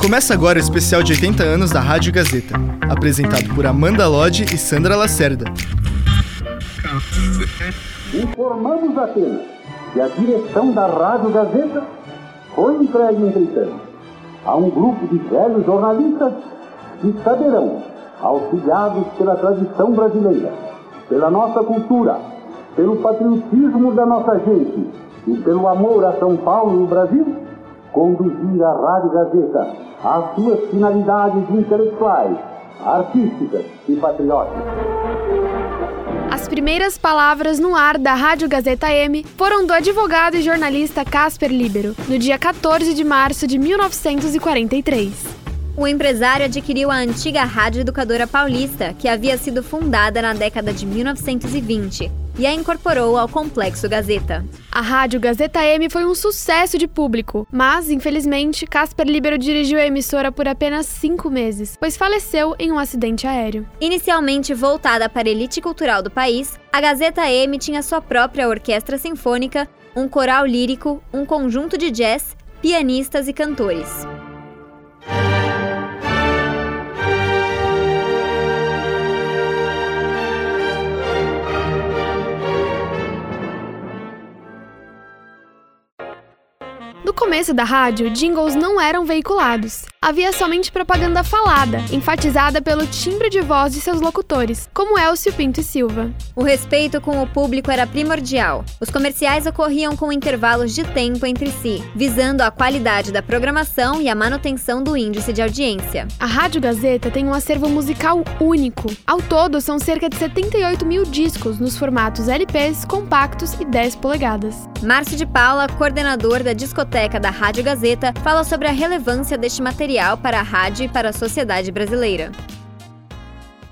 Começa agora o especial de 80 anos da Rádio Gazeta, apresentado por Amanda Lodge e Sandra Lacerda. Informamos apenas que a direção da Rádio Gazeta foi entregue, entretanto, a um grupo de velhos jornalistas que saberão, auxiliados pela tradição brasileira, pela nossa cultura, pelo patriotismo da nossa gente e pelo amor a São Paulo e o Brasil, conduzir a Rádio Gazeta às suas finalidades intelectuais, artísticas e patrióticas. As primeiras palavras no ar da Rádio Gazeta M foram do advogado e jornalista Casper Libero, no dia 14 de março de 1943. O empresário adquiriu a antiga Rádio Educadora Paulista, que havia sido fundada na década de 1920, e a incorporou ao Complexo Gazeta. A Rádio Gazeta M foi um sucesso de público, mas, infelizmente, Casper Libero dirigiu a emissora por apenas cinco meses, pois faleceu em um acidente aéreo. Inicialmente voltada para a elite cultural do país, a Gazeta M tinha sua própria orquestra sinfônica, um coral lírico, um conjunto de jazz, pianistas e cantores. Começo da rádio, jingles não eram veiculados. Havia somente propaganda falada, enfatizada pelo timbre de voz de seus locutores, como Elcio Pinto e Silva. O respeito com o público era primordial. Os comerciais ocorriam com intervalos de tempo entre si, visando a qualidade da programação e a manutenção do índice de audiência. A Rádio Gazeta tem um acervo musical único. Ao todo, são cerca de 78 mil discos nos formatos LPs, compactos e 10 polegadas. Márcio de Paula, coordenador da discoteca da Rádio Gazeta, fala sobre a relevância deste material para a rádio e para a sociedade brasileira.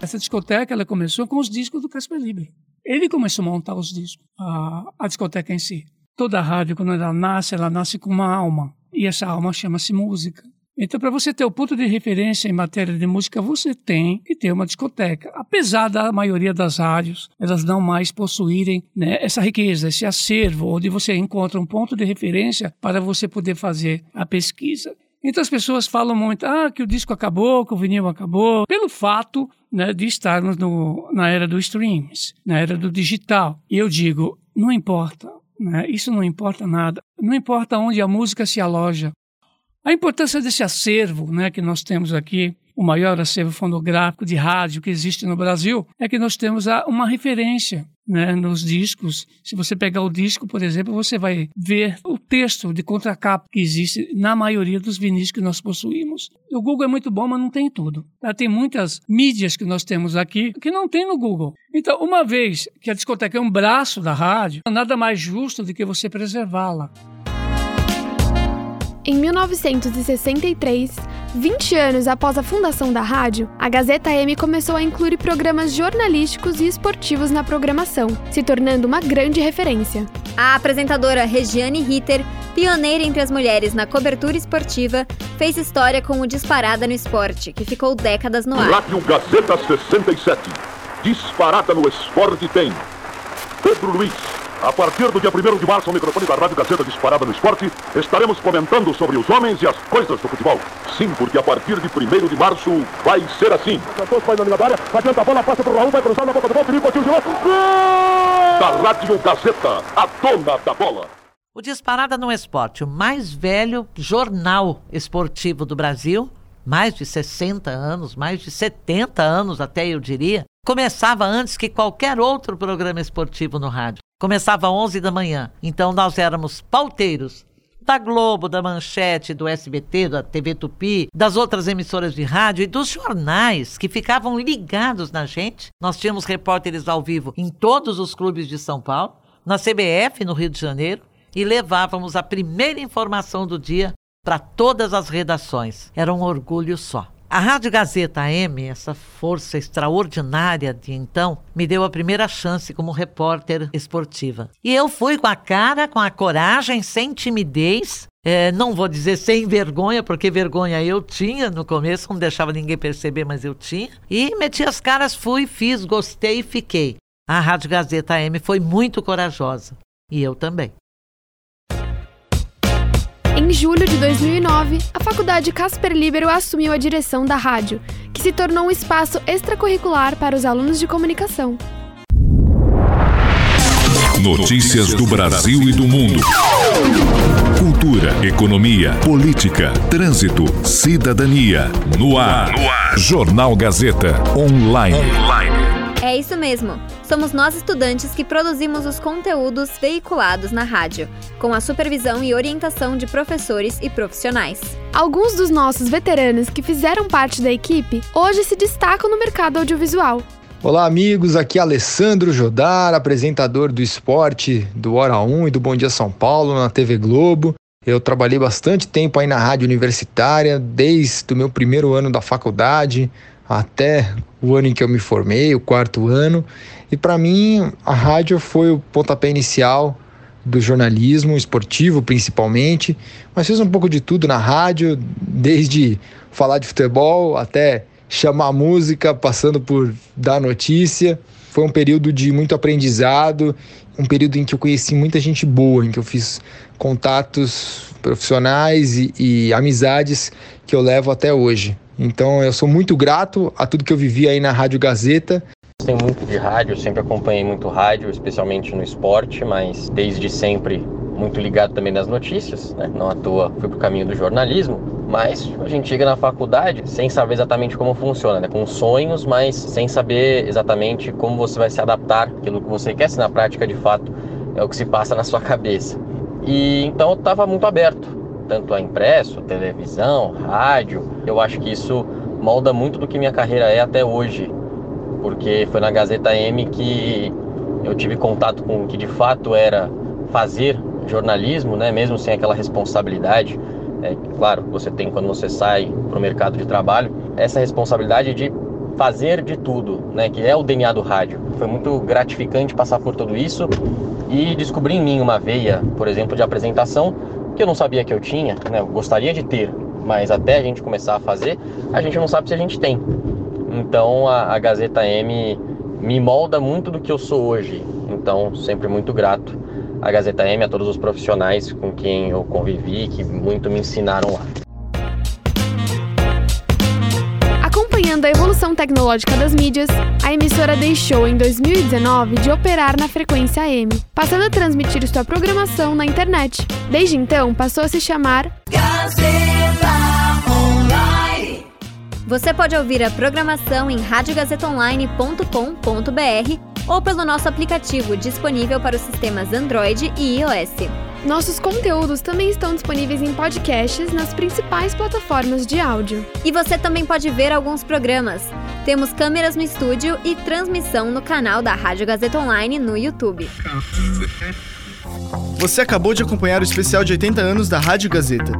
Essa discoteca ela começou com os discos do Casper Libre. Ele começou a montar os discos, a, a discoteca em si. Toda rádio, quando ela nasce, ela nasce com uma alma. E essa alma chama-se música. Então, para você ter o ponto de referência em matéria de música, você tem que ter uma discoteca. Apesar da maioria das rádios, elas não mais possuírem né, essa riqueza, esse acervo, onde você encontra um ponto de referência para você poder fazer a pesquisa. Então as pessoas falam muito, ah, que o disco acabou, que o vinil acabou, pelo fato né, de estarmos no, na era dos streams, na era do digital. E eu digo, não importa, né, isso não importa nada. Não importa onde a música se aloja, a importância desse acervo né, que nós temos aqui, o maior acervo fonográfico de rádio que existe no Brasil, é que nós temos uma referência né, nos discos. Se você pegar o disco, por exemplo, você vai ver o texto de contracapa que existe na maioria dos vinis que nós possuímos. O Google é muito bom, mas não tem tudo. Tem muitas mídias que nós temos aqui que não tem no Google. Então, uma vez que a discoteca é um braço da rádio, nada mais justo do que você preservá-la. Em 1963, 20 anos após a fundação da rádio, a Gazeta M começou a incluir programas jornalísticos e esportivos na programação, se tornando uma grande referência. A apresentadora Regiane Ritter, pioneira entre as mulheres na cobertura esportiva, fez história com o Disparada no Esporte, que ficou décadas no ar. Rádio Gazeta 67. Disparada no Esporte tem. Pedro Luiz. A partir do dia 1 de março, o microfone da Rádio Gazeta Disparada no Esporte, estaremos comentando sobre os homens e as coisas do futebol. Sim, porque a partir de 1 de março vai ser assim. Santos vai na linha da área, adianta a bola, passa pro Raul, vai cruzar na boca do gol, perigo, atinge o gol. Da Rádio Gazeta, a dona da bola. O Disparada no Esporte, o mais velho jornal esportivo do Brasil, mais de 60 anos, mais de 70 anos até eu diria, começava antes que qualquer outro programa esportivo no rádio. Começava às 11 da manhã. Então nós éramos pauteiros da Globo, da Manchete, do SBT, da TV Tupi, das outras emissoras de rádio e dos jornais que ficavam ligados na gente. Nós tínhamos repórteres ao vivo em todos os clubes de São Paulo, na CBF, no Rio de Janeiro, e levávamos a primeira informação do dia para todas as redações. Era um orgulho só. A Rádio Gazeta AM, essa força extraordinária de então, me deu a primeira chance como repórter esportiva. E eu fui com a cara, com a coragem, sem timidez. É, não vou dizer sem vergonha, porque vergonha eu tinha no começo, não deixava ninguém perceber, mas eu tinha. E meti as caras, fui, fiz, gostei e fiquei. A Rádio Gazeta AM foi muito corajosa. E eu também. Em julho de 2009, a Faculdade Casper Libero assumiu a direção da rádio, que se tornou um espaço extracurricular para os alunos de comunicação. Notícias do Brasil e do mundo. Cultura, economia, política, trânsito, cidadania. No ar. No ar. Jornal Gazeta. Online. Online. É isso mesmo. Somos nós estudantes que produzimos os conteúdos veiculados na rádio, com a supervisão e orientação de professores e profissionais. Alguns dos nossos veteranos que fizeram parte da equipe hoje se destacam no mercado audiovisual. Olá, amigos. Aqui é Alessandro Jodar, apresentador do esporte do Hora 1 e do Bom Dia São Paulo na TV Globo. Eu trabalhei bastante tempo aí na rádio universitária, desde o meu primeiro ano da faculdade até o ano em que eu me formei, o quarto ano. E para mim, a rádio foi o pontapé inicial do jornalismo esportivo, principalmente, mas fiz um pouco de tudo na rádio, desde falar de futebol até chamar música, passando por dar notícia. Foi um período de muito aprendizado, um período em que eu conheci muita gente boa, em que eu fiz contatos profissionais e, e amizades que eu levo até hoje. Então eu sou muito grato a tudo que eu vivi aí na Rádio Gazeta. Gostei muito de rádio, sempre acompanhei muito rádio, especialmente no esporte, mas desde sempre muito ligado também nas notícias, né? não à toa fui para o caminho do jornalismo, mas a gente chega na faculdade sem saber exatamente como funciona, né? com sonhos, mas sem saber exatamente como você vai se adaptar aquilo que você quer, se na prática de fato é o que se passa na sua cabeça. E então eu estava muito aberto, tanto a impresso, televisão, rádio. Eu acho que isso molda muito do que minha carreira é até hoje, porque foi na Gazeta M que eu tive contato com o que de fato era fazer jornalismo, né, mesmo sem aquela responsabilidade, é, claro, você tem quando você sai para o mercado de trabalho, essa responsabilidade de fazer de tudo, né, que é o DNA do rádio. Foi muito gratificante passar por tudo isso e descobrir em mim uma veia, por exemplo, de apresentação que eu não sabia que eu tinha, né, eu gostaria de ter, mas até a gente começar a fazer, a gente não sabe se a gente tem. Então a, a Gazeta M me molda muito do que eu sou hoje. Então, sempre muito grato à Gazeta M, a todos os profissionais com quem eu convivi, que muito me ensinaram lá. Acompanhando a evolução tecnológica das mídias, a emissora deixou em 2019 de operar na frequência AM, passando a transmitir sua programação na internet. Desde então, passou a se chamar Gazeta Online. Você pode ouvir a programação em radiogazetaonline.com.br ou pelo nosso aplicativo disponível para os sistemas Android e iOS. Nossos conteúdos também estão disponíveis em podcasts nas principais plataformas de áudio. E você também pode ver alguns programas. Temos câmeras no estúdio e transmissão no canal da Rádio Gazeta Online no YouTube. Você acabou de acompanhar o especial de 80 anos da Rádio Gazeta.